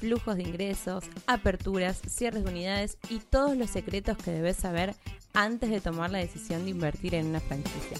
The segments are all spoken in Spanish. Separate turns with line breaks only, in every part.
flujos de ingresos, aperturas, cierres de unidades y todos los secretos que debes saber antes de tomar la decisión de invertir en una franquicia.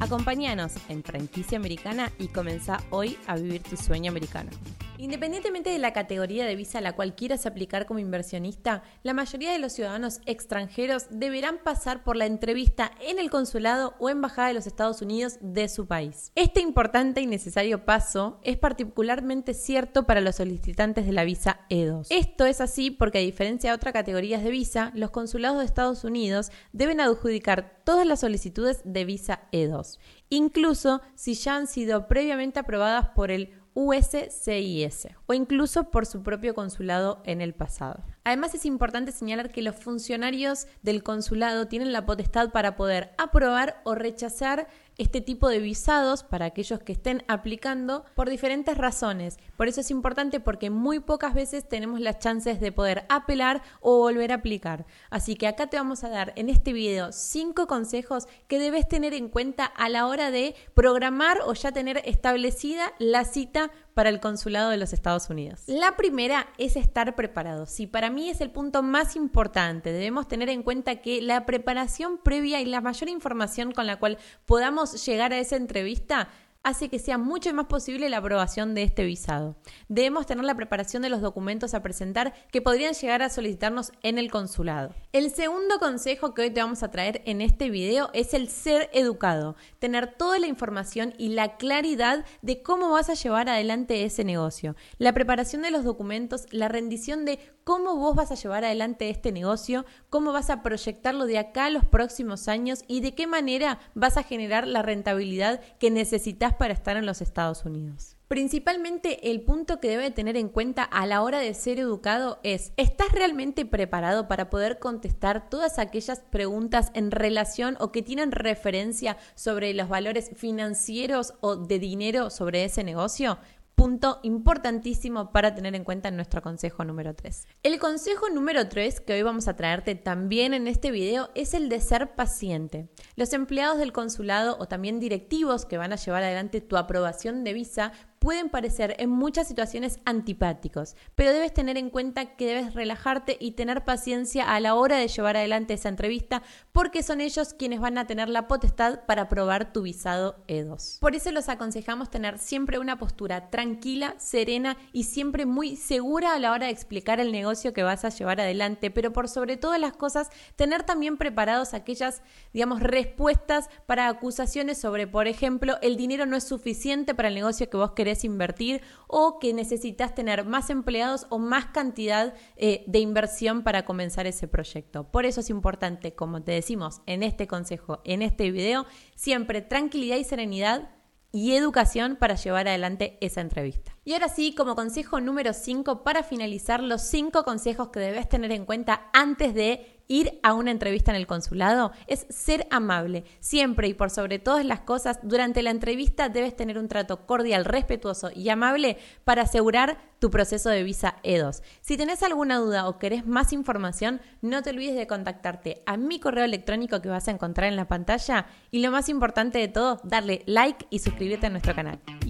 Acompáñanos en Franquicia Americana y comenzá hoy a vivir tu sueño americano. Independientemente de la categoría de visa a la cual quieras aplicar como inversionista, la mayoría de los ciudadanos extranjeros deberán pasar por la entrevista en el consulado o embajada de los Estados Unidos de su país. Este importante y necesario paso es particularmente cierto para los solicitantes de la visa E2. Esto es así porque a diferencia de otras categorías de visa, los consulados de Estados Unidos deben adjudicar todas las solicitudes de visa E2, incluso si ya han sido previamente aprobadas por el USCIS o incluso por su propio consulado en el pasado. Además es importante señalar que los funcionarios del consulado tienen la potestad para poder aprobar o rechazar este tipo de visados para aquellos que estén aplicando por diferentes razones. Por eso es importante porque muy pocas veces tenemos las chances de poder apelar o volver a aplicar. Así que acá te vamos a dar en este video cinco consejos que debes tener en cuenta a la hora de programar o ya tener establecida la cita para el consulado de los Estados Unidos. La primera es estar preparado. Si para mí es el punto más importante, debemos tener en cuenta que la preparación previa y la mayor información con la cual podamos llegar a esa entrevista hace que sea mucho más posible la aprobación de este visado. Debemos tener la preparación de los documentos a presentar que podrían llegar a solicitarnos en el consulado. El segundo consejo que hoy te vamos a traer en este video es el ser educado, tener toda la información y la claridad de cómo vas a llevar adelante ese negocio. La preparación de los documentos, la rendición de cómo vos vas a llevar adelante este negocio, cómo vas a proyectarlo de acá a los próximos años y de qué manera vas a generar la rentabilidad que necesitas para estar en los Estados Unidos. Principalmente el punto que debe tener en cuenta a la hora de ser educado es, ¿estás realmente preparado para poder contestar todas aquellas preguntas en relación o que tienen referencia sobre los valores financieros o de dinero sobre ese negocio? Punto importantísimo para tener en cuenta en nuestro consejo número 3. El consejo número 3 que hoy vamos a traerte también en este video es el de ser paciente. Los empleados del consulado o también directivos que van a llevar adelante tu aprobación de visa pueden parecer en muchas situaciones antipáticos, pero debes tener en cuenta que debes relajarte y tener paciencia a la hora de llevar adelante esa entrevista porque son ellos quienes van a tener la potestad para aprobar tu visado E2. Por eso los aconsejamos tener siempre una postura tranquila, serena y siempre muy segura a la hora de explicar el negocio que vas a llevar adelante, pero por sobre todas las cosas tener también preparados aquellas, digamos, respuestas para acusaciones sobre, por ejemplo, el dinero no es suficiente para el negocio que vos invertir o que necesitas tener más empleados o más cantidad eh, de inversión para comenzar ese proyecto. Por eso es importante, como te decimos en este consejo, en este video, siempre tranquilidad y serenidad y educación para llevar adelante esa entrevista. Y ahora sí, como consejo número 5, para finalizar, los 5 consejos que debes tener en cuenta antes de ir a una entrevista en el consulado es ser amable. Siempre y por sobre todas las cosas, durante la entrevista debes tener un trato cordial, respetuoso y amable para asegurar tu proceso de visa E2. Si tenés alguna duda o querés más información, no te olvides de contactarte a mi correo electrónico que vas a encontrar en la pantalla y lo más importante de todo, darle like y suscribirte a nuestro canal.